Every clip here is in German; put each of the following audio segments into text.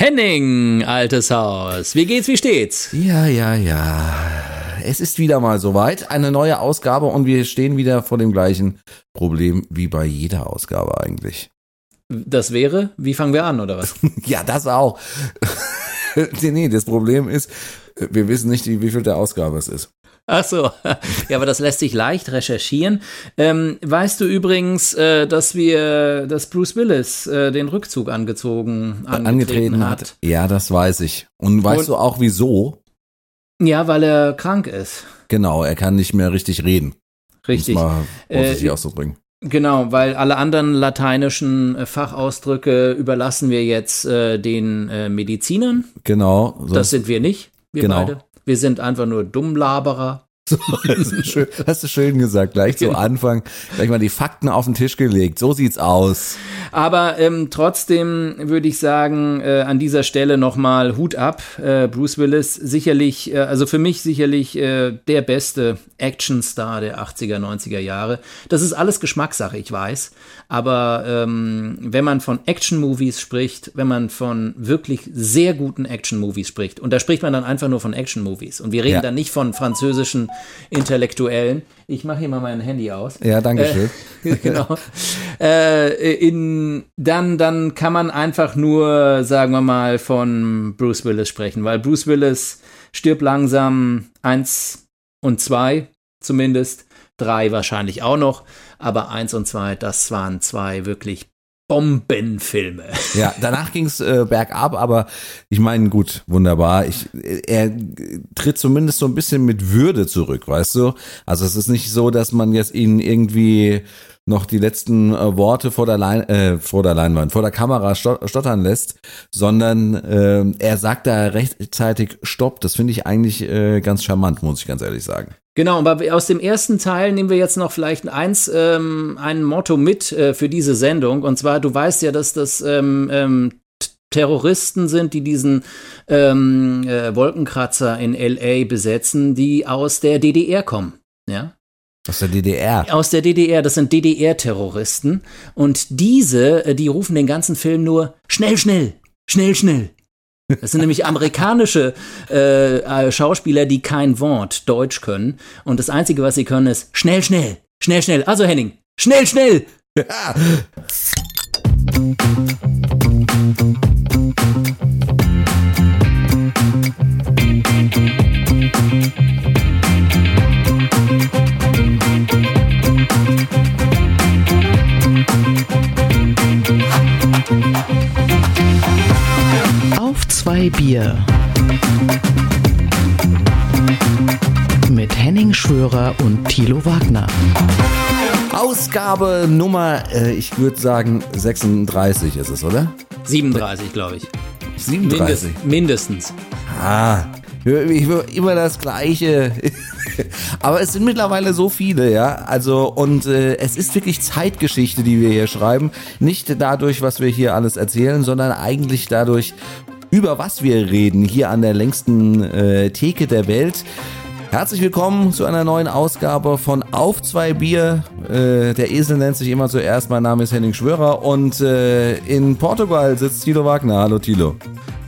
Henning, altes Haus. Wie geht's, wie steht's? Ja, ja, ja. Es ist wieder mal soweit. Eine neue Ausgabe und wir stehen wieder vor dem gleichen Problem wie bei jeder Ausgabe eigentlich. Das wäre, wie fangen wir an, oder was? ja, das auch. nee, nee, das Problem ist, wir wissen nicht, wie viel der Ausgabe es ist. Ach so, ja, aber das lässt sich leicht recherchieren. Ähm, weißt du übrigens, äh, dass wir, dass Bruce Willis äh, den Rückzug angezogen, angetreten, angetreten hat? hat? Ja, das weiß ich. Und weißt Und, du auch wieso? Ja, weil er krank ist. Genau, er kann nicht mehr richtig reden. Richtig. Um mal vorsichtig äh, auszubringen. Genau, weil alle anderen lateinischen äh, Fachausdrücke überlassen wir jetzt äh, den äh, Medizinern. Genau. Das sind wir nicht, wir genau. beide. Wir sind einfach nur Dummlaberer. So, hast, du schön, hast du schön gesagt. Gleich zu. Anfang, gleich mal die Fakten auf den Tisch gelegt. So sieht's aus. Aber ähm, trotzdem würde ich sagen, äh, an dieser Stelle nochmal Hut ab. Äh, Bruce Willis sicherlich, äh, also für mich sicherlich äh, der beste Actionstar der 80er, 90er Jahre. Das ist alles Geschmackssache, ich weiß. Aber ähm, wenn man von Action-Movies spricht, wenn man von wirklich sehr guten Action-Movies spricht, und da spricht man dann einfach nur von Action-Movies. Und wir reden ja. dann nicht von französischen Intellektuellen. Ich mache hier mal mein Handy aus. Ja, danke schön. Äh, genau. äh, in, dann, dann kann man einfach nur, sagen wir mal, von Bruce Willis sprechen, weil Bruce Willis stirbt langsam eins und zwei zumindest, drei wahrscheinlich auch noch, aber eins und zwei, das waren zwei wirklich Bombenfilme. Ja, danach ging's äh, bergab, aber ich meine, gut, wunderbar. Ich, er tritt zumindest so ein bisschen mit Würde zurück, weißt du? Also es ist nicht so, dass man jetzt ihn irgendwie noch die letzten äh, Worte vor der, Lein, äh, vor der Leinwand, vor der Kamera stottern lässt, sondern äh, er sagt da rechtzeitig Stopp. Das finde ich eigentlich äh, ganz charmant, muss ich ganz ehrlich sagen. Genau, aber aus dem ersten Teil nehmen wir jetzt noch vielleicht eins, ähm, ein Motto mit äh, für diese Sendung. Und zwar, du weißt ja, dass das ähm, ähm, Terroristen sind, die diesen ähm, äh, Wolkenkratzer in LA besetzen, die aus der DDR kommen. Ja, aus der DDR. Aus der DDR, das sind DDR-Terroristen. Und diese, äh, die rufen den ganzen Film nur schnell, schnell, schnell, schnell. Das sind nämlich amerikanische äh, äh, Schauspieler, die kein Wort Deutsch können. Und das Einzige, was sie können, ist schnell, schnell, schnell, schnell. Also Henning, schnell, schnell. Ja. zwei Bier. Mit Henning Schwörer und Thilo Wagner. Ausgabe Nummer, äh, ich würde sagen 36 ist es, oder? 37, glaube ich. 37? Mindest, mindestens. Ah, ich höre immer das Gleiche. Aber es sind mittlerweile so viele, ja. Also, und äh, es ist wirklich Zeitgeschichte, die wir hier schreiben. Nicht dadurch, was wir hier alles erzählen, sondern eigentlich dadurch, über was wir reden, hier an der längsten äh, Theke der Welt. Herzlich willkommen zu einer neuen Ausgabe von Auf zwei Bier. Äh, der Esel nennt sich immer zuerst. Mein Name ist Henning Schwörer und äh, in Portugal sitzt Tilo Wagner. Hallo Tilo.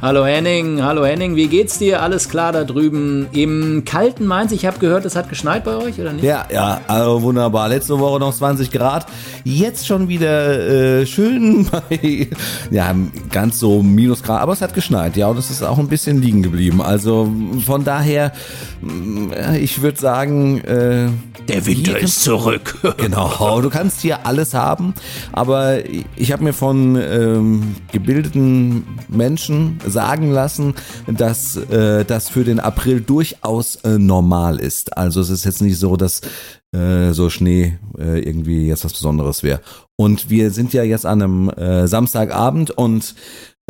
Hallo Henning, hallo Henning, wie geht's dir? Alles klar da drüben im kalten Mainz? Ich habe gehört, es hat geschneit bei euch, oder nicht? Ja, ja, also wunderbar. Letzte Woche noch 20 Grad. Jetzt schon wieder äh, schön bei, ja, ganz so Minusgrad, aber es hat geschneit, ja, und es ist auch ein bisschen liegen geblieben. Also von daher, mm, ich würde sagen, äh, der Winter ist zurück. genau, du kannst hier alles haben, aber ich habe mir von ähm, gebildeten Menschen sagen lassen, dass äh, das für den April durchaus äh, normal ist. Also es ist jetzt nicht so, dass äh, so Schnee äh, irgendwie jetzt was Besonderes wäre. Und wir sind ja jetzt an einem äh, Samstagabend und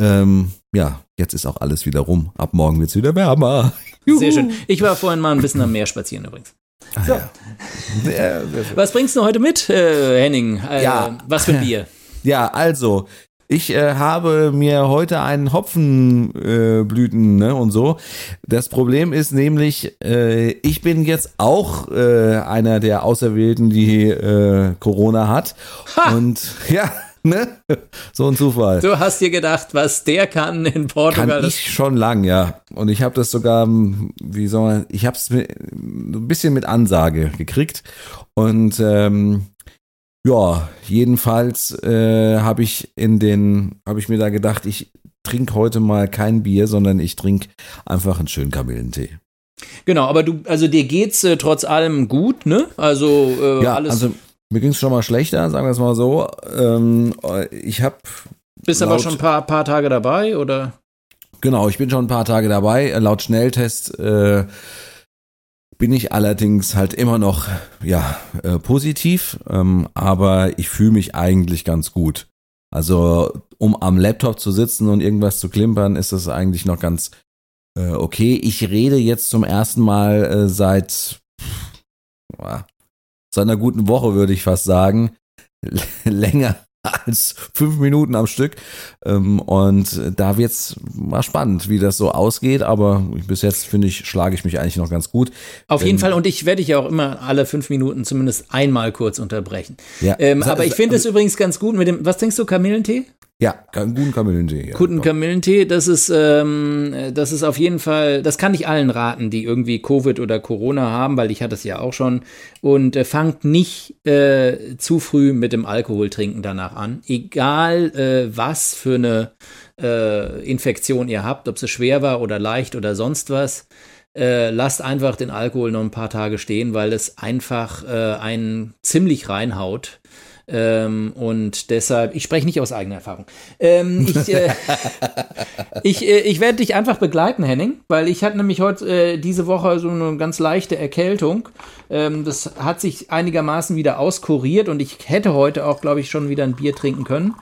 ähm, ja, jetzt ist auch alles wieder rum. Ab morgen wird es wieder wärmer. Juhu. Sehr schön. Ich war vorhin mal ein bisschen am Meer spazieren übrigens. Ah, so. ja. Sehr, sehr was bringst du heute mit, äh, Henning? Äh, ja. Was für ein Bier? Ja, also, ich äh, habe mir heute einen Hopfenblüten äh, ne, und so. Das Problem ist nämlich, äh, ich bin jetzt auch äh, einer der Auserwählten, die äh, Corona hat. Ha! Und ja. Ne? So ein Zufall. Du hast dir gedacht, was der kann in Portugal. Kann ich schon lang, ja. Und ich habe das sogar, wie soll man, ich habe es ein bisschen mit Ansage gekriegt. Und ähm, ja, jedenfalls äh, habe ich in den, habe ich mir da gedacht, ich trinke heute mal kein Bier, sondern ich trinke einfach einen schönen Kamillentee. Genau, aber du, also dir geht's äh, trotz allem gut, ne? Also äh, Ja, alles. also mir ging es schon mal schlechter, sagen wir es mal so. Ähm, ich habe bist aber laut- schon ein paar, paar Tage dabei, oder? Genau, ich bin schon ein paar Tage dabei. Laut Schnelltest äh, bin ich allerdings halt immer noch ja äh, positiv, ähm, aber ich fühle mich eigentlich ganz gut. Also um am Laptop zu sitzen und irgendwas zu klimpern, ist das eigentlich noch ganz äh, okay. Ich rede jetzt zum ersten Mal äh, seit pff, seit einer guten Woche, würde ich fast sagen, länger als fünf Minuten am Stück. Ähm, und da wird's mal spannend, wie das so ausgeht. Aber bis jetzt finde ich, schlage ich mich eigentlich noch ganz gut. Auf jeden Ähm, Fall, und ich werde dich ja auch immer alle fünf Minuten zumindest einmal kurz unterbrechen. Ja. Ähm, Sa- aber ich finde es übrigens ganz gut mit dem, was denkst du, Kamillentee? Ja, guten Kamillentee. Ja. Guten Kamillentee, das ist, ähm, das ist auf jeden Fall, das kann ich allen raten, die irgendwie Covid oder Corona haben, weil ich hatte es ja auch schon. Und äh, fangt nicht äh, zu früh mit dem Alkoholtrinken danach an. Egal äh, was für eine äh, Infektion ihr habt, ob sie schwer war oder leicht oder sonst was. Äh, lasst einfach den Alkohol noch ein paar Tage stehen, weil es einfach äh, einen ziemlich reinhaut. Ähm, und deshalb, ich spreche nicht aus eigener Erfahrung. Ähm, ich äh, ich, äh, ich werde dich einfach begleiten, Henning, weil ich hatte nämlich heute äh, diese Woche so eine ganz leichte Erkältung. Ähm, das hat sich einigermaßen wieder auskuriert und ich hätte heute auch, glaube ich, schon wieder ein Bier trinken können.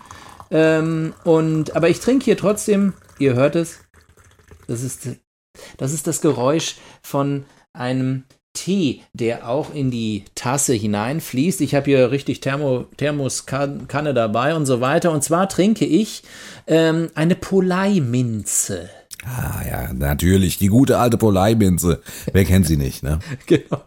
Ähm, und, aber ich trinke hier trotzdem, ihr hört es, das ist, das ist das Geräusch von einem Tee, der auch in die Tasse hineinfließt. Ich habe hier richtig Thermo, Thermoskanne dabei und so weiter. Und zwar trinke ich ähm, eine Polei-Minze. Ah ja, natürlich. Die gute alte Polei-Minze. Wer kennt sie nicht, ne? Genau.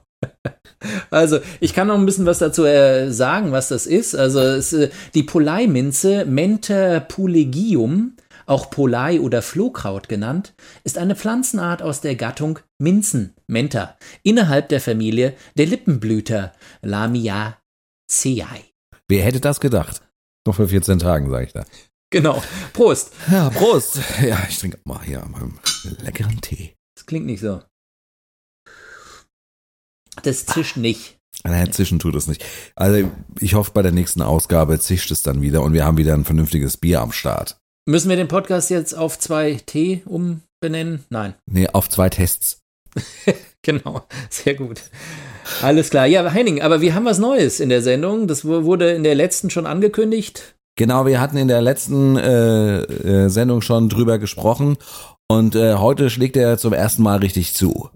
Also, ich kann noch ein bisschen was dazu äh, sagen, was das ist. Also, es, äh, die Polei-Minze, Mentha pulegium, auch Polei oder Flohkraut genannt, ist eine Pflanzenart aus der Gattung Minzen, Mentha, innerhalb der Familie der Lippenblüter, Lamiaceae. Wer hätte das gedacht? Noch vor 14 Tagen, sage ich da. Genau. Prost. Ja, Prost. Ja, ich trinke mal hier meinen leckeren Tee. Das klingt nicht so. Das zischt nicht. Naja, zischen tut es nicht. Also ich hoffe, bei der nächsten Ausgabe zischt es dann wieder und wir haben wieder ein vernünftiges Bier am Start. Müssen wir den Podcast jetzt auf 2T umbenennen? Nein. Nee, auf zwei Tests. Genau, sehr gut. Alles klar. Ja, Henning, aber wir haben was Neues in der Sendung. Das wu- wurde in der letzten schon angekündigt. Genau, wir hatten in der letzten äh, äh, Sendung schon drüber gesprochen und äh, heute schlägt er zum ersten Mal richtig zu.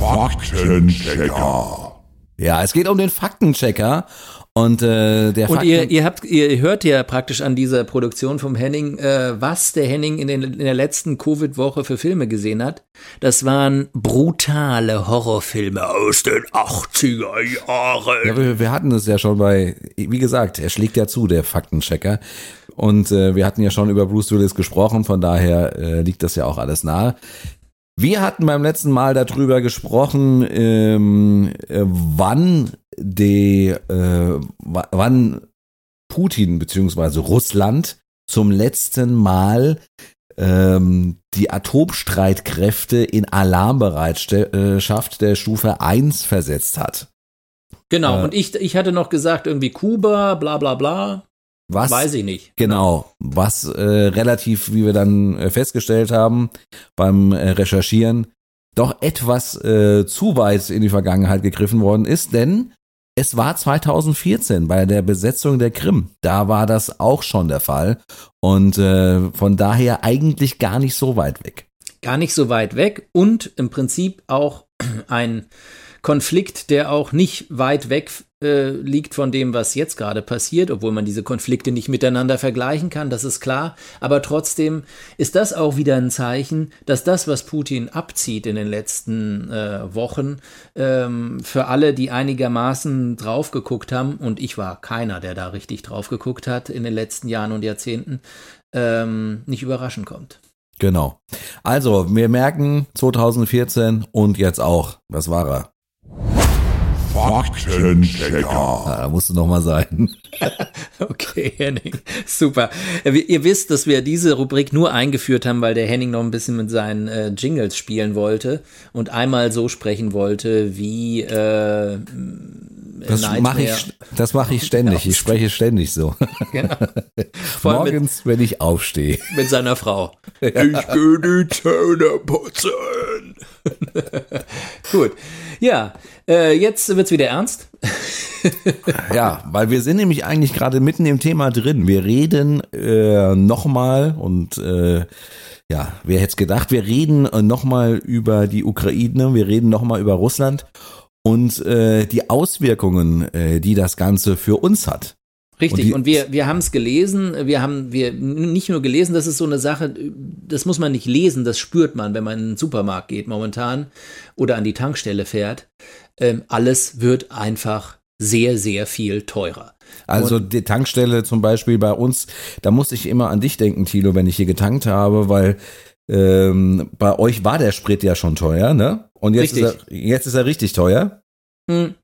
Faktenchecker. Ja, es geht um den Faktenchecker und äh, der Und ihr, ihr habt, ihr hört ja praktisch an dieser Produktion vom Henning, äh, was der Henning in, den, in der letzten Covid-Woche für Filme gesehen hat. Das waren brutale Horrorfilme aus den 80er Jahren. Ja, wir, wir hatten es ja schon bei, wie gesagt, er schlägt ja zu, der Faktenchecker. Und äh, wir hatten ja schon über Bruce Willis gesprochen, von daher äh, liegt das ja auch alles nahe. Wir hatten beim letzten Mal darüber gesprochen, ähm, äh, wann die, äh, wa- wann Putin beziehungsweise Russland zum letzten Mal ähm, die Atomstreitkräfte in Alarmbereitschaft der Stufe 1 versetzt hat. Genau, Äh, und ich, ich hatte noch gesagt, irgendwie Kuba, bla bla bla. Was Weiß ich nicht. Genau, was äh, relativ, wie wir dann äh, festgestellt haben beim äh, Recherchieren, doch etwas äh, zu weit in die Vergangenheit gegriffen worden ist, denn es war 2014 bei der Besetzung der Krim. Da war das auch schon der Fall und äh, von daher eigentlich gar nicht so weit weg. gar nicht so weit weg und im Prinzip auch ein Konflikt, der auch nicht weit weg äh, liegt von dem, was jetzt gerade passiert, obwohl man diese Konflikte nicht miteinander vergleichen kann, das ist klar. Aber trotzdem ist das auch wieder ein Zeichen, dass das, was Putin abzieht in den letzten äh, Wochen, ähm, für alle, die einigermaßen drauf geguckt haben, und ich war keiner, der da richtig drauf geguckt hat in den letzten Jahren und Jahrzehnten, ähm, nicht überraschend kommt. Genau. Also, wir merken 2014 und jetzt auch. Das war er. Faktenchecker. Ah, da musste noch mal sein. Okay, Henning, super. Äh, Ihr wisst, dass wir diese Rubrik nur eingeführt haben, weil der Henning noch ein bisschen mit seinen äh, Jingles spielen wollte und einmal so sprechen wollte, wie äh, Das mache ich, das mache ich ständig. Ich spreche ständig so. Genau. Vor allem mit, Morgens, wenn ich aufstehe. mit seiner Frau. Ich geh die Zähne putzen. Gut. Ja, äh, jetzt wird's wieder ernst. Ja, weil wir sind nämlich eigentlich gerade mitten im Thema drin. Wir reden äh, nochmal und äh, ja, wer hätte gedacht, wir reden äh, nochmal über die Ukraine, wir reden nochmal über Russland und äh, die Auswirkungen, äh, die das Ganze für uns hat. Richtig, Und und, wir, wir haben es gelesen, wir haben wir nicht nur gelesen, das ist so eine Sache, das muss man nicht lesen, das spürt man, wenn man in den Supermarkt geht momentan oder an die Tankstelle fährt. Ähm, alles wird einfach sehr, sehr viel teurer. Also die Tankstelle zum Beispiel bei uns, da muss ich immer an dich denken, Thilo, wenn ich hier getankt habe, weil ähm, bei euch war der Sprit ja schon teuer, ne? Und jetzt, ist er, jetzt ist er richtig teuer. Hm.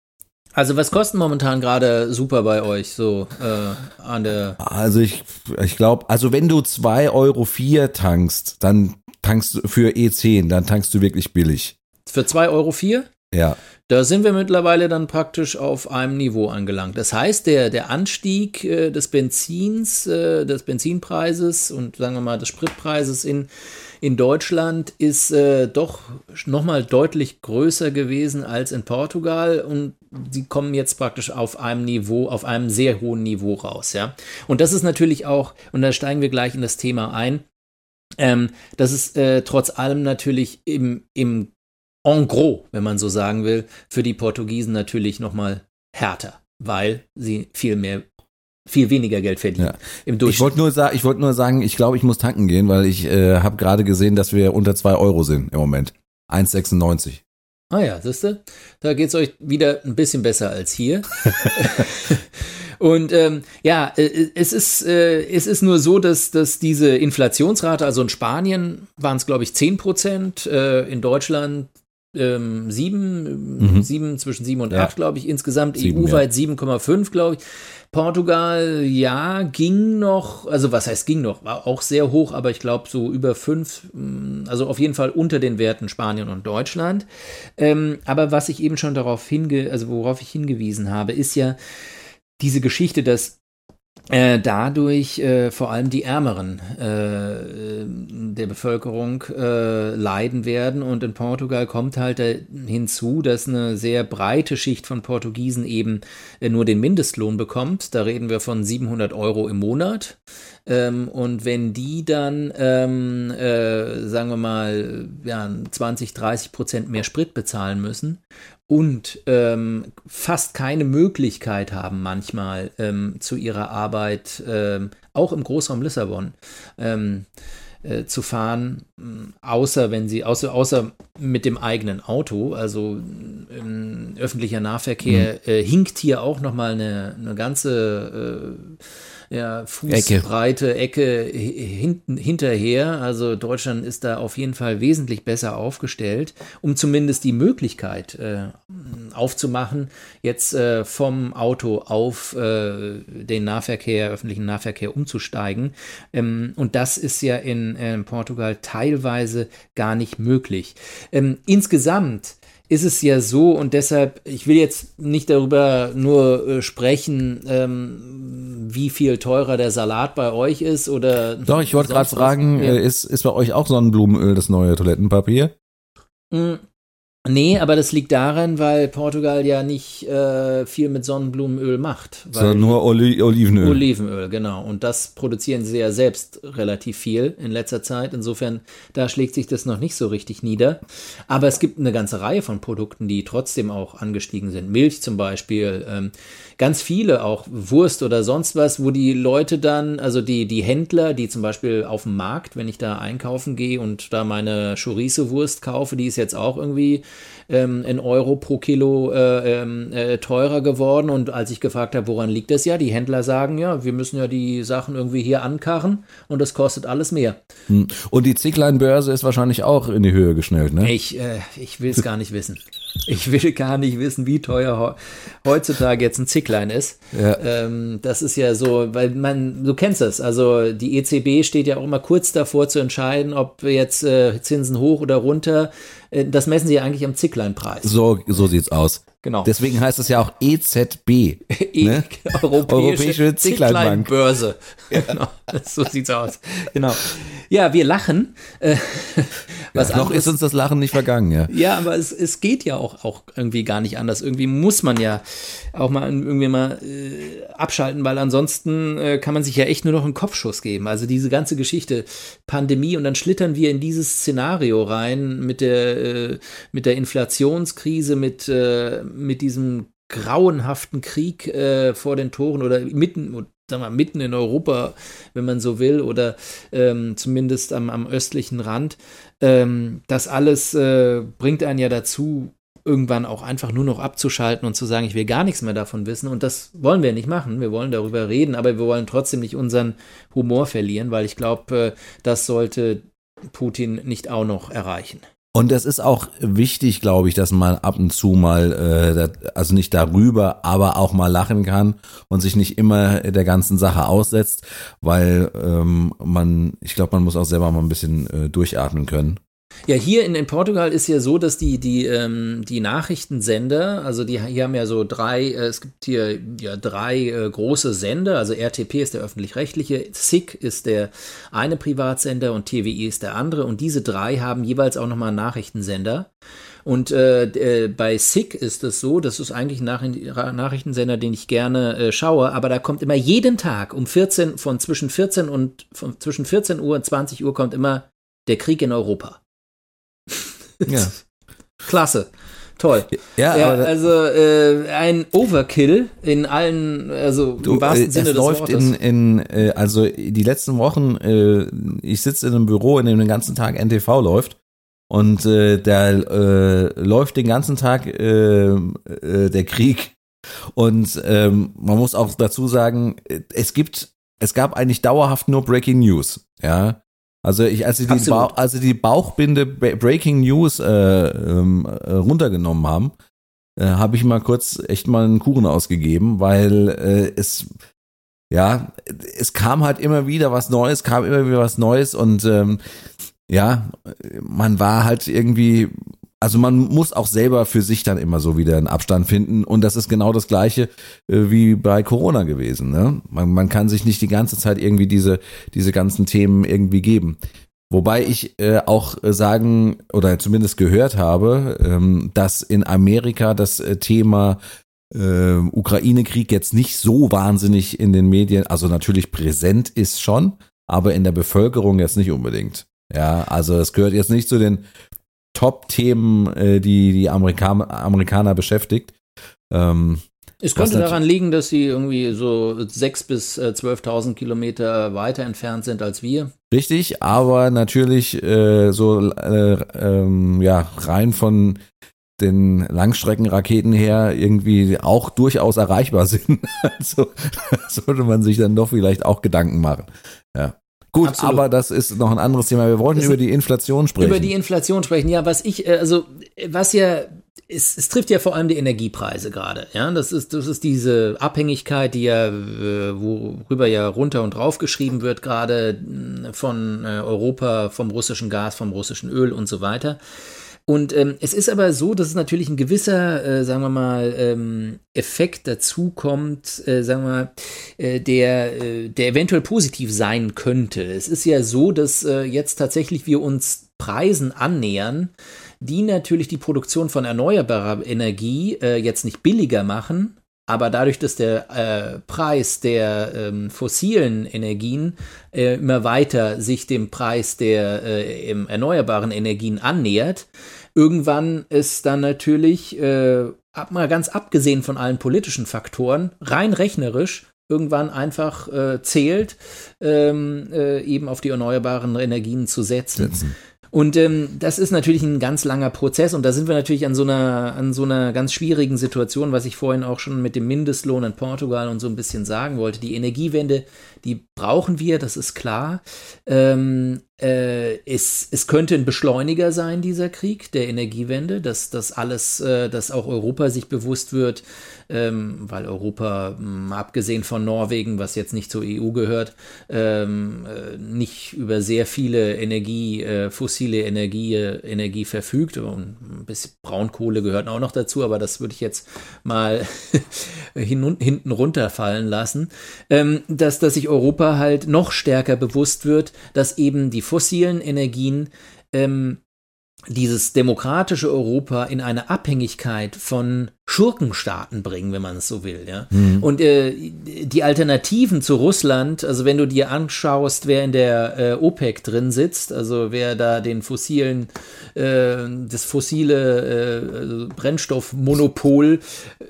Also was kosten momentan gerade super bei euch so äh, an der Also ich, ich glaube, also wenn du 2,04 Euro tankst, dann tankst du für E10, dann tankst du wirklich billig. für 2,04 Euro? Ja. Da sind wir mittlerweile dann praktisch auf einem Niveau angelangt. Das heißt, der, der Anstieg äh, des Benzins, äh, des Benzinpreises und sagen wir mal des Spritpreises in, in Deutschland ist äh, doch nochmal deutlich größer gewesen als in Portugal und sie kommen jetzt praktisch auf einem Niveau, auf einem sehr hohen Niveau raus, ja. Und das ist natürlich auch, und da steigen wir gleich in das Thema ein, ähm, das ist äh, trotz allem natürlich im, im en gros, wenn man so sagen will, für die Portugiesen natürlich nochmal härter, weil sie viel mehr, viel weniger Geld verdienen Ja. im Ich Durchschnitt. wollte nur, sa ich wollte nur sagen, ich glaube, ich muss tanken gehen, weil ich äh, habe gerade gesehen, dass wir unter 2 Euro sind im Moment. 1,96. Ah ja, siehste, da geht's euch wieder ein bisschen besser als hier. Und ähm, ja, äh, es ist, äh, es ist nur so, dass, dass diese Inflationsrate, also in Spanien waren es, glaube ich, 10 Prozent, äh, in Deutschland ähm, 7, Mhm. 7, zwischen 7 und Ja. 8, glaube ich, insgesamt Sieben, EU-weit 7,5, glaube ich. Portugal, ja, ging noch, also was heißt ging noch, war auch sehr hoch, aber ich glaube so über 5, also auf jeden Fall unter den Werten Spanien und Deutschland. Ähm, aber was ich eben schon darauf hinge, also worauf ich hingewiesen habe, ist ja diese Geschichte, dass äh, dadurch äh, vor allem die Ärmeren äh, der Bevölkerung äh, leiden werden. Und in Portugal kommt halt äh, hinzu, dass eine sehr breite Schicht von Portugiesen eben äh, nur den Mindestlohn bekommt. Da reden wir von 700 Euro im Monat. Ähm, und wenn die dann, ähm, äh, sagen wir mal, ja, 20, 30 Prozent mehr Sprit bezahlen müssen und ähm, fast keine Möglichkeit haben, manchmal ähm, zu ihrer Arbeit, ähm, auch im Großraum Lissabon, ähm, äh, zu fahren, mh, außer wenn sie, außer, außer mit dem eigenen Auto, also ähm, öffentlicher Nahverkehr, äh, hinkt hier auch nochmal eine, eine ganze äh, ja, Fußbreite Ecke, hinten, hinterher. Also Deutschland ist da auf jeden Fall wesentlich besser aufgestellt, um zumindest die Möglichkeit äh, aufzumachen, jetzt äh, vom Auto auf äh, den Nahverkehr, öffentlichen Nahverkehr umzusteigen. Ähm, und das ist ja in äh, Portugal teilweise gar nicht möglich. Ähm, insgesamt ist es ja so und deshalb, ich will jetzt nicht darüber nur äh, sprechen, ähm, wie viel teurer der Salat bei euch ist oder. Doch, ich wollte gerade fragen, Ja. äh, ist, ist bei euch auch Sonnenblumenöl das neue Toilettenpapier? Nee, aber das liegt daran, weil Portugal ja nicht äh, viel mit Sonnenblumenöl macht. So nur Oli Olivenöl. Olivenöl, genau. Und das produzieren sie ja selbst relativ viel in letzter Zeit. Insofern, da schlägt sich das noch nicht so richtig nieder. Aber es gibt eine ganze Reihe von Produkten, die trotzdem auch angestiegen sind. Milch zum Beispiel, ähm, ganz viele auch Wurst oder sonst was, wo die Leute dann, also die, die Händler, die zum Beispiel auf dem Markt, wenn ich da einkaufen gehe und da meine Chorizo-Wurst kaufe, die ist jetzt auch irgendwie ähm, in Euro pro Kilo äh, ähm, äh, teurer geworden. Und als ich gefragt habe, woran liegt das ja, die Händler sagen ja, wir müssen ja die Sachen irgendwie hier ankarren und das kostet alles mehr. Hm. Und die Zicklein-Börse ist wahrscheinlich auch in die Höhe geschnellt, ne? Ich, äh, ich will es gar nicht wissen. Ich will gar nicht wissen, wie teuer heutzutage jetzt ein Zicklein ist. Ja. Ähm, das ist ja so, weil man, du kennst das, also die EZB steht ja auch immer kurz davor zu entscheiden, ob jetzt äh, Zinsen hoch oder runter. Äh, das messen sie ja eigentlich am Zickleinpreis. So, so sieht's aus. Genau. Deswegen heißt es ja auch EZB. E ne? Europäische, Europäische Zicklein-Börse. Ja. Genau. So sieht's aus. Genau. Ja, wir lachen. Äh, was ja, noch ist uns das Lachen nicht vergangen, ja. Ja, aber es, es geht ja auch, auch irgendwie gar nicht anders. Irgendwie muss man ja auch mal irgendwie mal äh, abschalten, weil ansonsten äh, kann man sich ja echt nur noch einen Kopfschuss geben. Also diese ganze Geschichte Pandemie und dann schlittern wir in dieses Szenario rein mit der, äh, mit der Inflationskrise, mit, äh, mit diesem grauenhaften Krieg äh, vor den Toren oder mitten, sagen wir, mitten in Europa, wenn man so will, oder ähm, zumindest am, am östlichen Rand. Ähm, das alles äh, bringt einen ja dazu, irgendwann auch einfach nur noch abzuschalten und zu sagen, ich will gar nichts mehr davon wissen. Und das wollen wir nicht machen. Wir wollen darüber reden, aber wir wollen trotzdem nicht unseren Humor verlieren, weil ich glaube, äh, das sollte Putin nicht auch noch erreichen. Und es ist auch wichtig, glaube ich, dass man ab und zu mal, äh, also nicht darüber, aber auch mal lachen kann und sich nicht immer der ganzen Sache aussetzt, weil ähm, man, ich glaube, man muss auch selber mal ein bisschen äh, durchatmen können. Ja, hier in, in Portugal ist ja so, dass die, die, ähm, die Nachrichtensender, also die hier haben ja so drei, äh, es gibt hier ja drei äh, große Sender, also RTP ist der öffentlich-rechtliche, SIC ist der eine Privatsender und TWI ist der andere und diese drei haben jeweils auch nochmal einen Nachrichtensender. Und äh, äh, bei SICK ist es so, das ist eigentlich ein Nachrichtensender, den ich gerne äh, schaue, aber da kommt immer jeden Tag um 14, von zwischen 14 und von zwischen 14 Uhr und 20 Uhr kommt immer der Krieg in Europa. Ja. Klasse. Toll. Ja, ja also äh, ein Overkill in allen, also du, im wahrsten äh, Sinne es des läuft Wortes. In, in, äh, also die letzten Wochen, äh, ich sitze in einem Büro, in dem den ganzen Tag NTV läuft und äh, da äh, läuft den ganzen Tag der Krieg und ähm, man muss auch dazu sagen, es gibt, es gab eigentlich dauerhaft nur Breaking News, ja. Also ich, als sie die, ba als die Bauchbinde Breaking News äh, ähm, äh, runtergenommen haben, äh, habe ich mal kurz echt mal einen Kuchen ausgegeben, weil äh, es ja, es kam halt immer wieder was Neues, kam immer wieder was Neues und ähm, ja, man war halt irgendwie also man muss auch selber für sich dann immer so wieder einen Abstand finden und das ist genau das gleiche äh, wie bei Corona gewesen. Ne? Man, man kann sich nicht die ganze Zeit irgendwie diese, diese ganzen Themen irgendwie geben. Wobei ich äh, auch sagen oder zumindest gehört habe, ähm, dass in Amerika das äh, Thema äh, Ukraine-Krieg jetzt nicht so wahnsinnig in den Medien, also natürlich präsent ist schon, aber in der Bevölkerung jetzt nicht unbedingt. Ja, also es gehört jetzt nicht zu den Top-Themen, äh, die die Amerika Amerikaner beschäftigt. Ähm, es könnte daran liegen, dass sie irgendwie so 6.000 bis äh, 12.000 Kilometer weiter entfernt sind als wir. Richtig, aber natürlich äh, so äh, ähm, ja rein von den Langstreckenraketen her irgendwie auch durchaus erreichbar sind. also sollte man sich dann doch vielleicht auch Gedanken machen. Ja. Gut, Absolut. aber das ist noch ein anderes Thema. Wir wollten das über die Inflation sprechen. Über die Inflation sprechen. Ja, was ich, äh, also, was ja, es, es trifft ja vor allem die Energiepreise gerade. Ja, das ist, das ist diese Abhängigkeit, die ja, äh, worüber ja runter und drauf geschrieben wird, gerade von äh, Europa, vom russischen Gas, vom russischen Öl und so weiter. Und ähm, es ist aber so, dass es natürlich ein gewisser, äh, sagen wir mal, ähm, Effekt dazu kommt, äh, sagen wir mal, äh, der, äh, der eventuell positiv sein könnte. Es ist ja so, dass äh, jetzt tatsächlich wir uns Preisen annähern, die natürlich die Produktion von erneuerbarer Energie äh, jetzt nicht billiger machen, aber dadurch, dass der äh, Preis der ähm, fossilen Energien äh, immer weiter sich dem Preis der äh, erneuerbaren Energien annähert, irgendwann ist dann natürlich, äh, ab, mal ganz abgesehen von allen politischen Faktoren, rein rechnerisch irgendwann einfach äh, zählt, ähm, äh, eben auf die erneuerbaren Energien zu setzen. setzen. Und ähm, das ist natürlich ein ganz langer Prozess und da sind wir natürlich an so einer an so einer ganz schwierigen Situation, was ich vorhin auch schon mit dem Mindestlohn in Portugal und so ein bisschen sagen wollte. Die Energiewende, die brauchen wir, das ist klar. Ähm, äh, es, es könnte ein Beschleuniger sein, dieser Krieg der Energiewende, dass das alles, äh, dass auch Europa sich bewusst wird, ähm, weil Europa, mh, hm, abgesehen von Norwegen, was jetzt nicht zur EU gehört, ähm, äh, nicht über sehr viele Energie, äh, fossile Energie, Energie verfügt. Und ein bisschen Braunkohle gehört auch noch dazu, aber das würde ich jetzt mal hin, hinten runterfallen lassen, ähm, dass, dass sich Europa halt noch stärker bewusst wird, dass eben die fossilen Energien ähm, dieses demokratische Europa in eine Abhängigkeit von Schurkenstaaten bringen, wenn man es so will. Ja? Mhm. Und äh, die Alternativen zu Russland, also wenn du dir anschaust, wer in der äh, OPEC drin sitzt, also wer da den fossilen, äh, das fossile äh, Brennstoffmonopol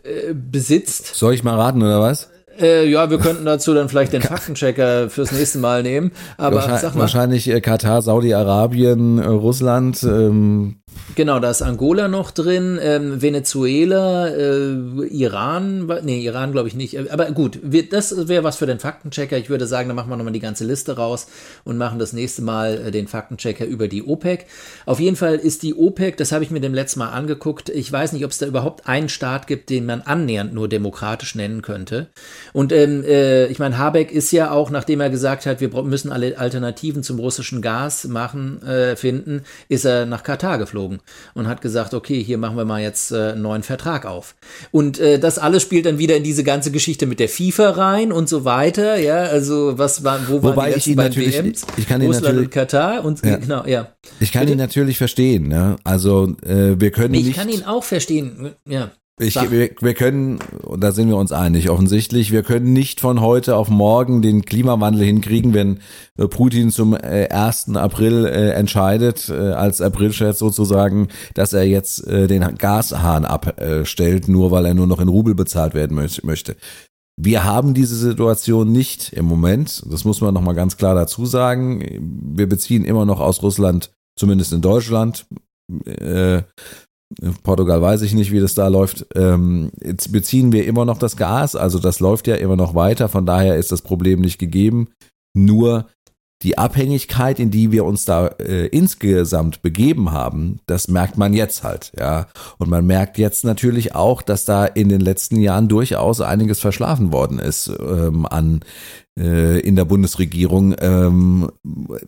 äh, besitzt. Soll ich mal raten oder was? Äh, ja, wir könnten dazu dann vielleicht den Faktenchecker fürs nächste Mal nehmen. Aber wahrscheinlich, sag mal. wahrscheinlich äh, Katar, Saudi-Arabien, äh, Russland, ähm, Genau, da ist Angola noch drin, ähm, Venezuela, äh, Iran, nee, Iran glaube ich nicht. Aber gut, wir, das wäre was für den Faktenchecker. Ich würde sagen, da machen wir nochmal die ganze Liste raus und machen das nächste Mal äh, den Faktenchecker über die OPEC. Auf jeden Fall ist die OPEC, das habe ich mir dem letzten Mal angeguckt, ich weiß nicht, ob es da überhaupt einen Staat gibt, den man annähernd nur demokratisch nennen könnte. Und ähm, äh, ich meine, Habeck ist ja auch, nachdem er gesagt hat, wir müssen alle Alternativen zum russischen Gas machen, äh, finden, ist er nach Katar geflogen und hat gesagt, okay, hier machen wir mal jetzt äh, einen neuen Vertrag auf. Und äh, das alles spielt dann wieder in diese ganze Geschichte mit der FIFA rein und so weiter. Ja, also was war, wo Wobei waren die ich bei WMs? Ich kann ihn Russland und Katar und ja. genau, ja. Ich kann Bitte? ihn natürlich verstehen. Ne? Also äh, wir können ich nicht. Ich kann ihn auch verstehen. Ja. Ich, wir, wir können, da sind wir uns einig, offensichtlich, wir können nicht von heute auf morgen den Klimawandel hinkriegen, wenn äh, Putin zum äh, 1. April äh, entscheidet, äh, als Aprilscherz sozusagen, dass er jetzt äh, den Gashahn abstellt, nur weil er nur noch in Rubel bezahlt werden möchte. Wir haben diese Situation nicht im Moment, das muss man nochmal ganz klar dazu sagen. Wir beziehen immer noch aus Russland, zumindest in Deutschland, Portugal weiß ich nicht, wie das da läuft. Ähm, jetzt beziehen wir immer noch das Gas, also das läuft ja immer noch weiter, von daher ist das Problem nicht gegeben. Nur die Abhängigkeit, in die wir uns da äh, insgesamt begeben haben, das merkt man jetzt halt, ja. Und man merkt jetzt natürlich auch, dass da in den letzten Jahren durchaus einiges verschlafen worden ist ähm, an äh, in der Bundesregierung, ähm,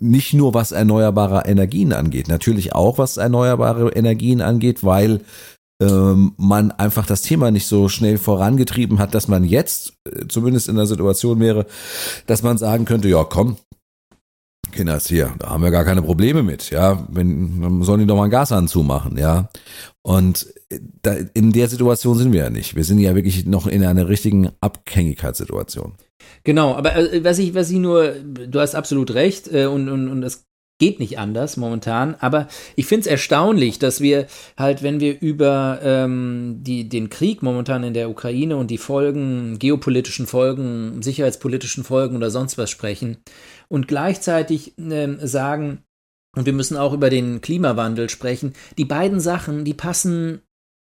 nicht nur was erneuerbare Energien angeht, natürlich auch was erneuerbare Energien angeht, weil ähm, man einfach das Thema nicht so schnell vorangetrieben hat, dass man jetzt äh, zumindest in der Situation wäre, dass man sagen könnte, ja komm, Kinders hier, da haben wir gar keine Probleme mit, ja, wenn, dann sollen die doch mal einen Gashahn zumachen, ja. Und äh, da, in der Situation sind wir ja nicht. Wir sind ja wirklich noch in einer richtigen Abhängigkeitssituation. Genau, aber äh, was ich, was ich nur, du hast absolut recht äh, und, und, und das geht nicht anders momentan, aber ich finde es erstaunlich, dass wir halt, wenn wir über ähm, die, den Krieg momentan in der Ukraine und die Folgen, geopolitischen Folgen, sicherheitspolitischen Folgen oder sonst was sprechen und gleichzeitig ähm, sagen, und wir müssen auch über den Klimawandel sprechen, die beiden Sachen, die passen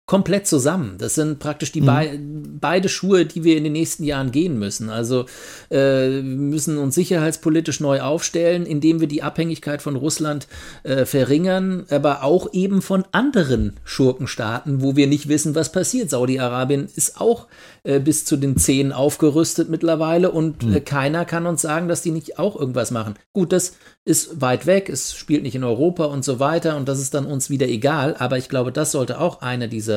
komplett zusammen. Das sind praktisch die mhm. Be beide Schuhe, die wir in den nächsten Jahren gehen müssen. Also äh, wir müssen uns sicherheitspolitisch neu aufstellen, indem wir die Abhängigkeit von Russland äh, verringern, aber auch eben von anderen Schurkenstaaten, wo wir nicht wissen, was passiert. Saudi-Arabien ist auch äh, bis zu den Zehen aufgerüstet mittlerweile und mhm. keiner kann uns sagen, dass die nicht auch irgendwas machen. Gut, das ist weit weg, es spielt nicht in Europa und so weiter und das ist dann uns wieder egal, aber ich glaube, das sollte auch eine dieser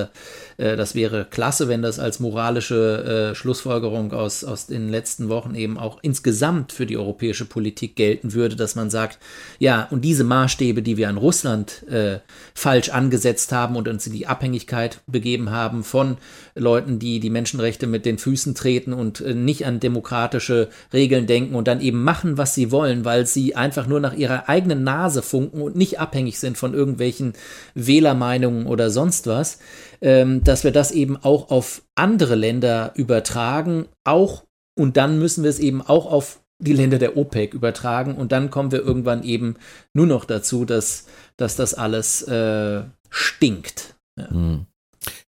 äh, das wäre klasse, wenn das als moralische äh, Schlussfolgerung aus, aus den letzten Wochen eben auch insgesamt für die europäische Politik gelten würde, dass man sagt, ja, und diese Maßstäbe, die wir an Russland äh, falsch angesetzt haben und uns in die Abhängigkeit begeben haben von Leuten, die die Menschenrechte mit den Füßen treten und äh, nicht an demokratische Regeln denken und dann eben machen, was sie wollen, weil sie einfach nur nach ihrer eigenen Nase funken und nicht abhängig sind von irgendwelchen Wählermeinungen oder sonst was, ähm, dass wir das eben auch auf andere Länder übertragen, auch und dann müssen wir es eben auch auf die Länder der OPEC übertragen und dann kommen wir irgendwann eben nur noch dazu, dass, dass das alles äh, stinkt. Ja. Hm.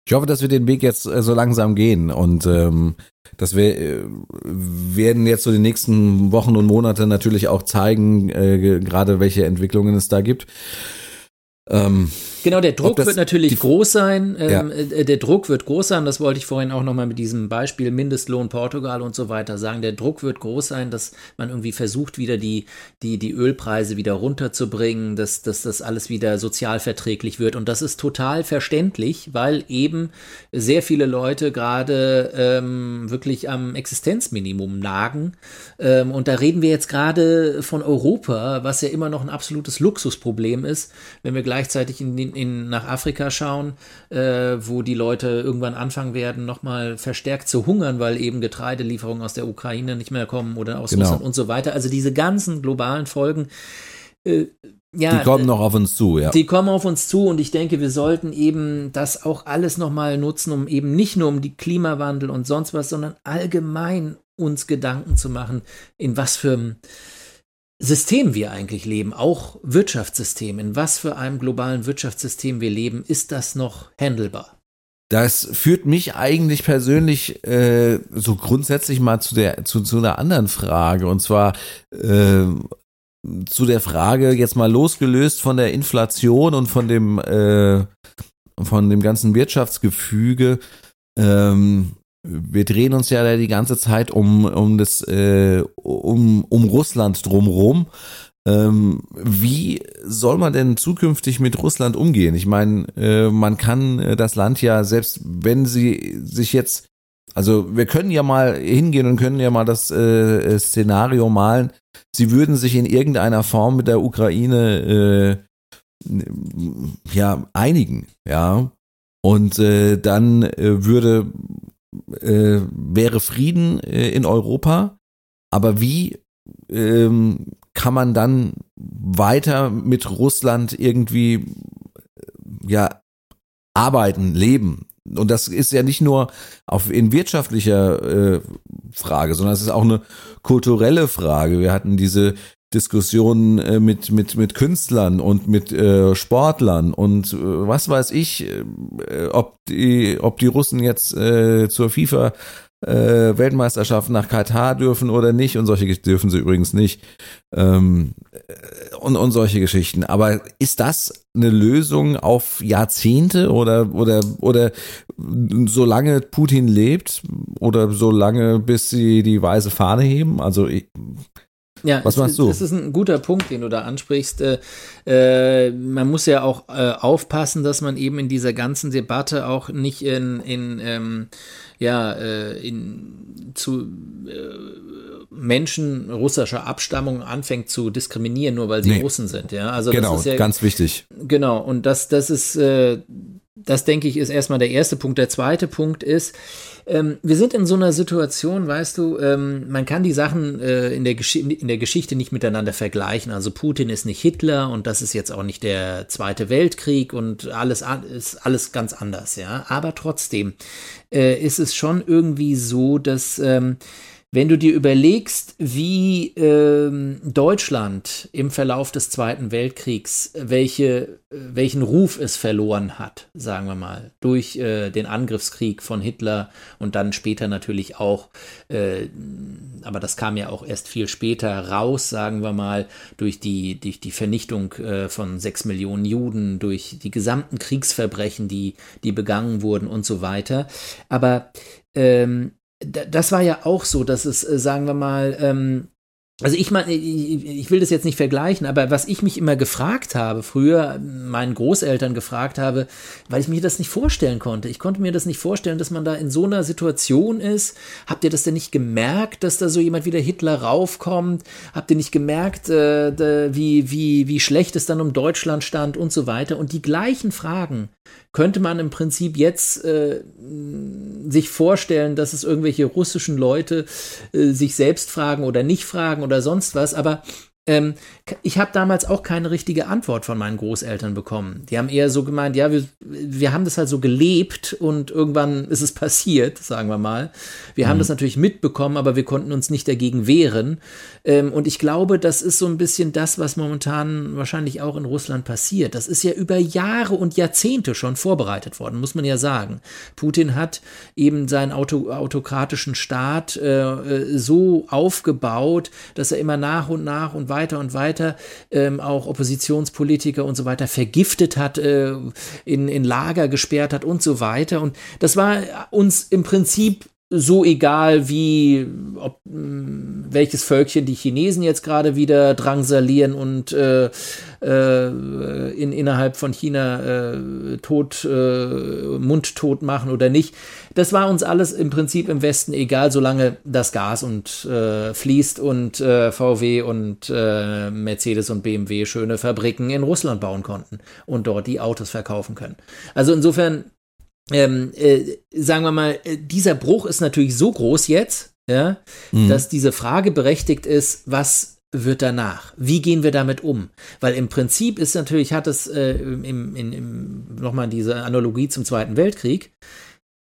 Ich hoffe, dass wir den Weg jetzt äh, so langsam gehen und ähm, dass wir äh, werden jetzt so die nächsten Wochen und Monate natürlich auch zeigen, äh, gerade welche Entwicklungen es da gibt. Ähm, Genau, der Druck wird natürlich groß sein. Ähm, ja. Äh, der Druck wird groß sein. Das wollte ich vorhin auch nochmal mit diesem Beispiel Mindestlohn Portugal und so weiter sagen. Der Druck wird groß sein, dass man irgendwie versucht, wieder die, die, die Ölpreise wieder runterzubringen, dass, dass das alles wieder sozial verträglich wird. Und das ist total verständlich, weil eben sehr viele Leute gerade ähm, wirklich am Existenzminimum nagen. Ähm, und da reden wir jetzt gerade von Europa, was ja immer noch ein absolutes Luxusproblem ist, wenn wir gleichzeitig in den in, nach Afrika schauen, äh, wo die Leute irgendwann anfangen werden, nochmal verstärkt zu hungern, weil eben Getreidelieferungen aus der Ukraine nicht mehr kommen oder aus genau. Russland und so weiter. Also diese ganzen globalen Folgen. Äh, ja, die kommen noch auf uns zu, ja. Die kommen auf uns zu und ich denke, wir sollten eben das auch alles nochmal nutzen, um eben nicht nur um die Klimawandel und sonst was, sondern allgemein uns Gedanken zu machen, in was für System wir eigentlich leben, auch Wirtschaftssystem, in was für einem globalen Wirtschaftssystem wir leben, ist das noch handelbar? Das führt mich eigentlich persönlich äh, so grundsätzlich mal zu der zu, zu einer anderen Frage und zwar äh, zu der Frage jetzt mal losgelöst von der Inflation und von dem äh, von dem ganzen Wirtschaftsgefüge. Ähm, wir drehen uns ja die ganze Zeit um, um das, äh, um, um Russland drumherum. Ähm, wie soll man denn zukünftig mit Russland umgehen? Ich meine, äh, man kann äh, das Land ja, selbst wenn sie sich jetzt, also wir können ja mal hingehen und können ja mal das äh, Szenario malen, sie würden sich in irgendeiner Form mit der Ukraine ja einigen, ja. Und dann würde äh, wäre Frieden äh, in Europa, aber wie ähm, kann man dann weiter mit Russland irgendwie äh, ja arbeiten, leben? Und das ist ja nicht nur auf in wirtschaftlicher äh, Frage, sondern es ist auch eine kulturelle Frage. Wir hatten diese Diskussionen äh, mit, mit, mit Künstlern und mit äh, Sportlern und äh, was weiß ich, äh, ob, die, ob die Russen jetzt äh, zur FIFA äh, Weltmeisterschaft nach Katar dürfen oder nicht und solche dürfen sie übrigens nicht ähm, und, und solche Geschichten. Aber ist das eine Lösung auf Jahrzehnte oder oder oder solange Putin lebt oder solange bis sie die weiße Fahne heben? Also ich, ja, was machst du? Das ist ein guter Punkt, den du da ansprichst. Äh, äh, man muss ja auch äh, aufpassen, dass man eben in dieser ganzen Debatte auch nicht in, in ähm, ja, äh, in, zu äh, Menschen russischer Abstammung anfängt zu diskriminieren, nur weil sie nee. Russen sind. Ja, also genau, das ist ja, ganz wichtig. Genau, und das, das ist, äh, das denke ich, ist erstmal der erste Punkt. Der zweite Punkt ist, ähm, wir sind in so einer Situation, weißt du, ähm, man kann die Sachen äh, in, der in der Geschichte nicht miteinander vergleichen. Also Putin ist nicht Hitler und das ist jetzt auch nicht der Zweite Weltkrieg und alles ist alles ganz anders, ja. Aber trotzdem äh, ist es schon irgendwie so, dass ähm, wenn du dir überlegst, wie ähm, Deutschland im Verlauf des Zweiten Weltkriegs, welche, welchen Ruf es verloren hat, sagen wir mal, durch äh, den Angriffskrieg von Hitler und dann später natürlich auch, äh, aber das kam ja auch erst viel später raus, sagen wir mal, durch die, durch die Vernichtung äh, von sechs Millionen Juden, durch die gesamten Kriegsverbrechen, die, die begangen wurden und so weiter. Aber ähm, das war ja auch so, dass es, äh, sagen wir mal, ähm, also ich meine, ich will das jetzt nicht vergleichen, aber was ich mich immer gefragt habe, früher meinen Großeltern gefragt habe, weil ich mir das nicht vorstellen konnte. Ich konnte mir das nicht vorstellen, dass man da in so einer Situation ist. Habt ihr das denn nicht gemerkt, dass da so jemand wie der Hitler raufkommt? Habt ihr nicht gemerkt, äh, wie, wie, wie schlecht es dann um Deutschland stand und so weiter? Und die gleichen Fragen könnte man im Prinzip jetzt äh, sich vorstellen, dass es irgendwelche russischen Leute äh, sich selbst fragen oder nicht fragen oder sonst was, aber ähm, ich habe damals auch keine richtige Antwort von meinen Großeltern bekommen. Die haben eher so gemeint, ja, wir, wir haben das halt so gelebt und irgendwann ist es passiert, sagen wir mal. Wir mhm. haben das natürlich mitbekommen, aber wir konnten uns nicht dagegen wehren. Ähm, und ich glaube, das ist so ein bisschen das, was momentan wahrscheinlich auch in Russland passiert. Das ist ja über Jahre und Jahrzehnte schon vorbereitet worden, muss man ja sagen. Putin hat eben seinen Auto, autokratischen Staat äh, äh so aufgebaut, dass er immer nach und nach und weiter und weiter ähm, auch Oppositionspolitiker und so weiter vergiftet hat, äh, in, in Lager gesperrt hat und so weiter. Und das war uns im Prinzip so egal wie ob, hm, welches Völkchen die Chinesen jetzt gerade wieder drangsalieren und äh, äh, in, innerhalb von China äh, tot, äh, mundtot machen oder nicht. Das war uns alles im Prinzip im Westen egal, solange das Gas und äh, fließt und äh, VW und äh, Mercedes und BMW schöne Fabriken in Russland bauen konnten und dort die Autos verkaufen können. Also insofern ähm, äh, sagen wir mal, äh, dieser Bruch ist natürlich so groß jetzt, ja, mhm. dass diese Frage berechtigt ist, was wird danach? Wie gehen wir damit um? Weil im Prinzip ist natürlich, hat es äh, im, in, im, nochmal diese Analogie zum Zweiten Weltkrieg,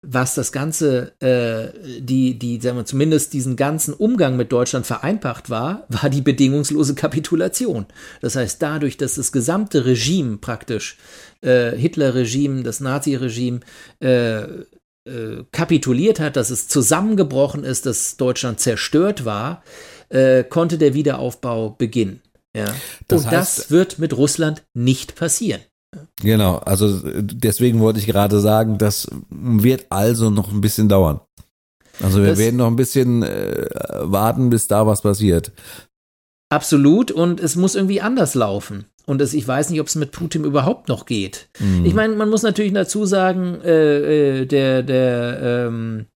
was das Ganze, äh, die, die, sagen wir zumindest diesen ganzen Umgang mit Deutschland vereinfacht war, war die bedingungslose Kapitulation. Das heißt, dadurch, dass das gesamte Regime praktisch, äh, Hitler-Regime, das Nazi-Regime, äh, äh, kapituliert hat, dass es zusammengebrochen ist, dass Deutschland zerstört war, äh, konnte der Wiederaufbau beginnen. Ja? Das Und heißt, das wird mit Russland nicht passieren. Genau, also deswegen wollte ich gerade sagen, das wird also noch ein bisschen dauern. Also wir das, werden noch ein bisschen äh, warten, bis da was passiert. Absolut, und es muss irgendwie anders laufen. Und es, ich weiß nicht, ob es mit Putin überhaupt noch geht. Mhm. Ich meine, man muss natürlich dazu sagen, äh, äh, der, der ähm,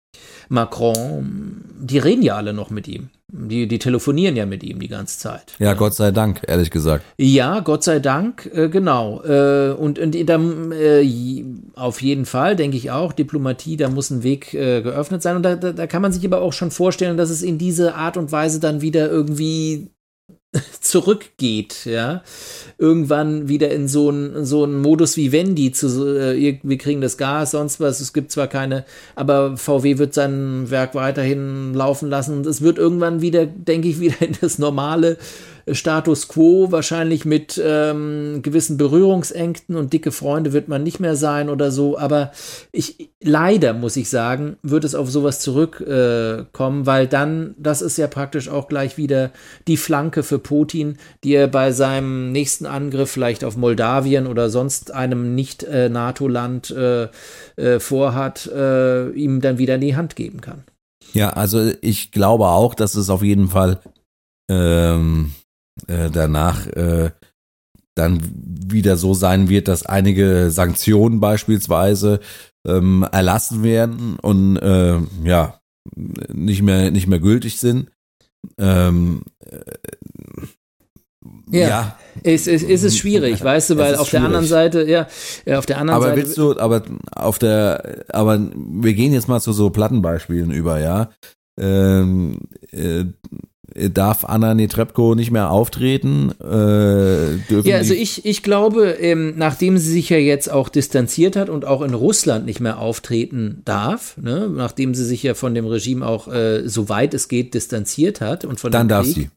Macron, die reden ja alle noch mit ihm. Die, die telefonieren ja mit ihm die ganze Zeit. Ja, Gott sei Dank, ehrlich gesagt. Ja, Gott sei Dank, äh, genau. Äh, und und da, äh, auf jeden Fall, denke ich auch, Diplomatie, da muss ein Weg äh, geöffnet sein. Und da, da, da kann man sich aber auch schon vorstellen, dass es in diese Art und Weise dann wieder irgendwie zurückgeht, ja, irgendwann wieder in so einen so einen Modus wie Wendy zu, äh, wir kriegen das Gas, sonst was, es gibt zwar keine, aber VW wird sein Werk weiterhin laufen lassen es wird irgendwann wieder, denke ich, wieder in das normale Status quo, wahrscheinlich mit ähm, gewissen Berührungsängsten und dicke Freunde wird man nicht mehr sein oder so, aber ich leider muss ich sagen, wird es auf sowas zurückkommen, äh, weil dann, das ist ja praktisch auch gleich wieder die Flanke für Putin, die er bei seinem nächsten Angriff vielleicht auf Moldawien oder sonst einem nicht-NATO-Land äh, äh, vorhat, äh, ihm dann wieder in die Hand geben kann. Ja, also ich glaube auch, dass es auf jeden Fall ähm, äh, danach äh, dann wieder so sein wird, dass einige Sanktionen beispielsweise ähm, erlassen werden und äh, ja nicht mehr nicht mehr gültig sind. Ähm, äh, ja, ja. Es, es, es ist schwierig, weißt du, weil auf schwierig. der anderen Seite, ja, ja, auf der anderen aber Seite. willst du, aber auf der, aber wir gehen jetzt mal zu so Plattenbeispielen über, ja. Ähm, äh, darf Anna Netrebko nicht mehr auftreten? Äh, ja, also ich, ich glaube, ähm, nachdem sie sich ja jetzt auch distanziert hat und auch in Russland nicht mehr auftreten darf, ne, nachdem sie sich ja von dem Regime auch, äh, soweit es geht, distanziert hat und von Dann darf Krieg, sie.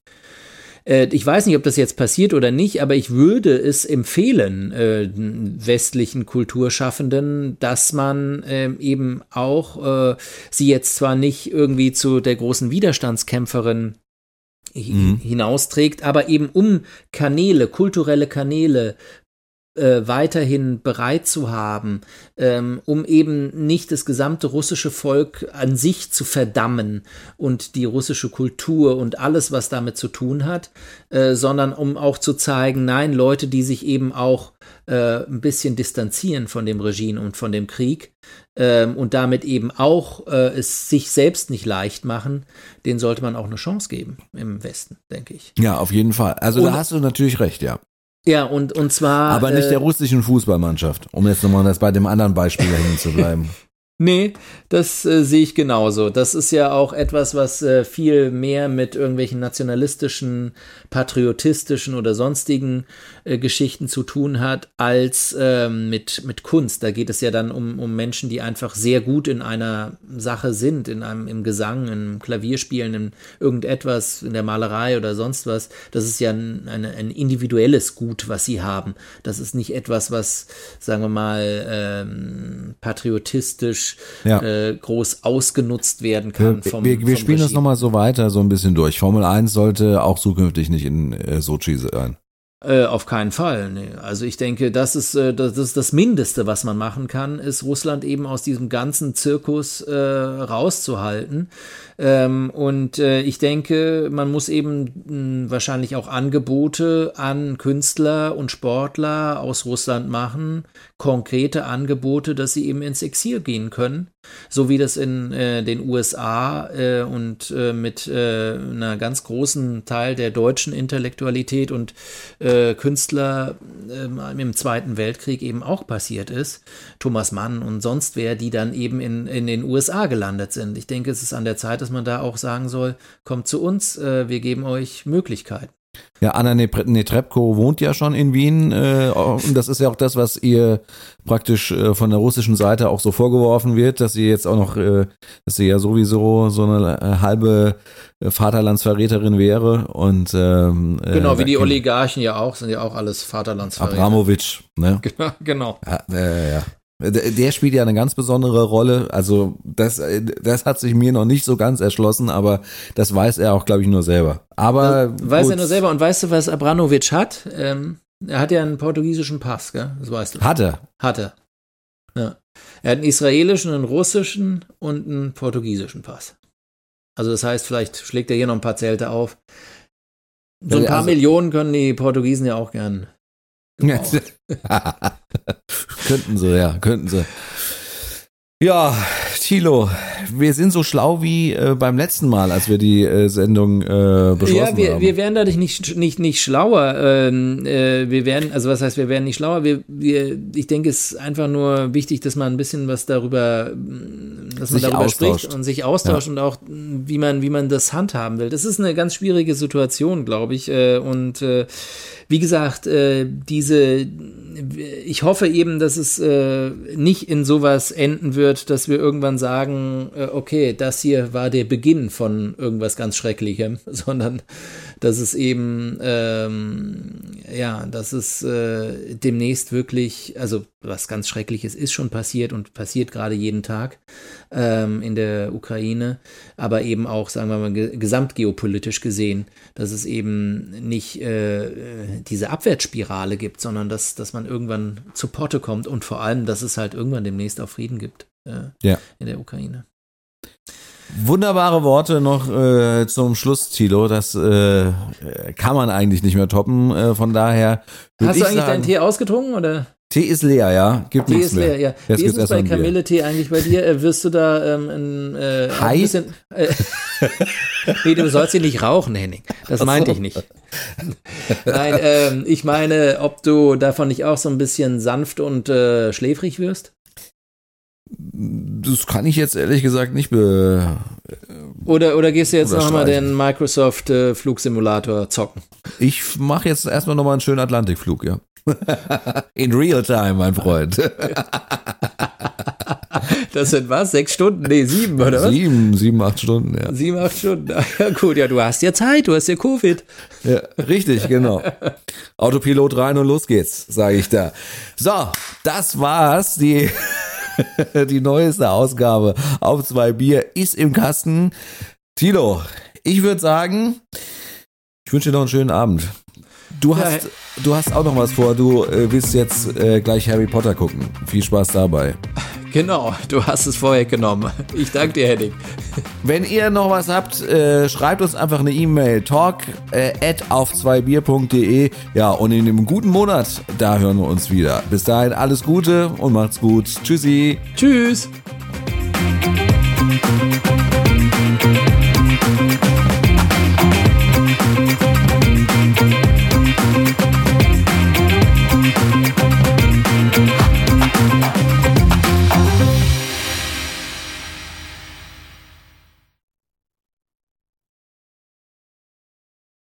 Äh, ich weiß nicht, ob das jetzt passiert oder nicht, aber ich würde es empfehlen, äh, westlichen Kulturschaffenden, dass man äh, eben auch äh, sie jetzt zwar nicht irgendwie zu der großen Widerstandskämpferin mhm. hinausträgt, aber eben um Kanäle, kulturelle Kanäle äh, weiterhin bereit zu haben, ähm, um eben nicht das gesamte russische Volk an sich zu verdammen und die russische Kultur und alles, was damit zu tun hat, äh, sondern um auch zu zeigen, nein, Leute, die sich eben auch äh, ein bisschen distanzieren von dem Regime und von dem Krieg ähm, und damit eben auch äh, es sich selbst nicht leicht machen, den sollte man auch eine Chance geben im Westen, denke ich. Ja, auf jeden Fall. Also Und- da hast du natürlich recht, ja. Ja, und, und zwar. Aber nicht äh, der russischen Fußballmannschaft, um jetzt nochmal das bei dem anderen Beispiel hängen zu bleiben. Nee, das äh, sehe ich genauso. Das ist ja auch etwas, was äh, viel mehr mit irgendwelchen nationalistischen, patriotistischen oder sonstigen äh, Geschichten zu tun hat, als ähm, mit, mit Kunst. Da geht es ja dann um, um Menschen, die einfach sehr gut in einer Sache sind, in einem, im Gesang, im Klavierspielen, in irgendetwas, in der Malerei oder sonst was. Das ist ja ein, eine, ein individuelles Gut, was sie haben. Das ist nicht etwas, was, sagen wir mal, ähm, patriotistisch Ja. äh, groß ausgenutzt werden kann. wir Vom, wir, wir vom spielen das Regime. nochmal so weiter, so ein bisschen durch. Formel 1 sollte auch zukünftig nicht in äh, Sochi sein. Äh, auf keinen Fall. Nee. Also ich denke, das ist, äh, das ist das Mindeste, was man machen kann, ist Russland eben aus diesem ganzen Zirkus äh, rauszuhalten. Ähm, und äh, ich denke, man muss eben mh, wahrscheinlich auch Angebote an Künstler und Sportler aus Russland machen, konkrete Angebote, dass sie eben ins Exil gehen können, so wie das in äh, den USA äh, und äh, mit äh, einer ganz großen Teil der deutschen Intellektualität und äh, Künstler ähm, im Zweiten Weltkrieg eben auch passiert ist. Thomas Mann und sonst wer, die dann eben in, in den USA gelandet sind. Ich denke, es ist an der Zeit, dass man da auch sagen soll, kommt zu uns, äh, wir geben euch Möglichkeiten. Ja, Anna Netrebko wohnt ja schon in Wien äh, und das ist ja auch das, was ihr praktisch äh, von der russischen Seite auch so vorgeworfen wird, dass sie jetzt auch noch, äh, dass sie ja sowieso so eine äh, halbe äh, Vaterlandsverräterin wäre und ähm, äh, Genau, wie die Oligarchen ja auch, sind ja auch alles Vaterlandsverräter. Abramowitsch, ne? Genau, genau. Ja, äh, ja. Der spielt ja eine ganz besondere Rolle. Also das, äh, das hat sich mir noch nicht so ganz erschlossen, aber das weiß er auch, glaube ich, nur selber. Aber Weiß gut. er nur selber. Und weißt du, was Abramovic hat? Ähm, er hat ja einen portugiesischen Pass, gell? Das weißt du. Hat er. Hat er. Ja. Er hat einen israelischen, einen russischen und einen portugiesischen Pass. Also das heißt, vielleicht schlägt er hier noch ein paar Zelte auf. So ein paar also- Millionen können die Portugiesen ja auch gern. Gebrauchen. könnten sie, ja, könnten sie. Ja, Thilo, wir sind so schlau wie äh, beim letzten Mal, als wir die äh, Sendung äh, beschlossen Ja, wir, haben. wir werden dadurch nicht, nicht, nicht schlauer. Ähm, äh, wir werden, also was heißt, wir werden nicht schlauer. Wir, wir, ich denke, es ist einfach nur wichtig, dass man ein bisschen was darüber, mh, dass man Sich darüber austauscht. spricht und sich austauscht und auch, mh, wie man, wie man das handhaben will. Das ist eine ganz schwierige Situation, glaube ich. Äh, und äh, wie gesagt, diese, ich hoffe eben, dass es nicht in sowas enden wird, dass wir irgendwann sagen, okay, das hier war der Beginn von irgendwas ganz Schrecklichem, sondern dass es eben, ähm, ja, dass es äh, demnächst wirklich, also was ganz Schreckliches ist schon passiert und passiert gerade jeden Tag ähm, in der Ukraine, aber eben auch, sagen wir mal, ge gesamtgeopolitisch gesehen, dass es eben nicht äh, äh, diese Abwärtsspirale gibt, sondern dass, dass man irgendwann zu Potte kommt und vor allem, dass es halt irgendwann demnächst auch Frieden gibt äh, Ja. in der Ukraine. Wunderbare Worte noch äh, zum Schluss, Thilo. Das äh, kann man eigentlich nicht mehr toppen. Äh, von daher Hast du eigentlich sagen, deinen Tee ausgetrunken oder? Tee ist leer, ja. Gibt Tee ist mehr. leer, ja. Jetzt Wie ist es bei. Kamille-Tee eigentlich bei dir? Äh, wirst du da ähm, ein, äh, ein bisschen. Äh, nee, du sollst ihn nicht rauchen, Henning. Das meinte ich nicht. Nein, ähm, ich meine, ob du davon nicht auch so ein bisschen sanft und äh, schläfrig wirst? Das kann ich jetzt ehrlich gesagt nicht be Oder, oder gehst du jetzt nochmal den Microsoft äh, Flugsimulator zocken? Ich mache jetzt erstmal nochmal einen schönen Atlantikflug, ja. In real time, mein Freund. Das sind was? Sechs Stunden? Nee, sieben, oder was? Sieben, sieben, acht Stunden, ja. Sieben, acht Stunden. Ja, gut, ja, du hast ja Zeit, du hast ja Covid. ja. Richtig, genau. Autopilot rein und los geht's, sage ich da. So, das war's. Die, die neueste Ausgabe auf zwei Bier ist im Kasten. Tilo, ich würde sagen, ich wünsche dir noch einen schönen Abend. Du Ja, hast, du hast auch noch was vor. Du äh, willst jetzt äh, gleich Harry Potter gucken. Viel Spaß dabei. Genau, du hast es vorweggenommen. Ich danke dir, Henning. Wenn ihr noch was habt, äh, schreibt uns einfach eine E-Mail. Talk äh, at auf2bier.de. Ja, und in einem guten Monat, da hören wir uns wieder. Bis dahin alles Gute und macht's gut. Tschüssi. Tschüss.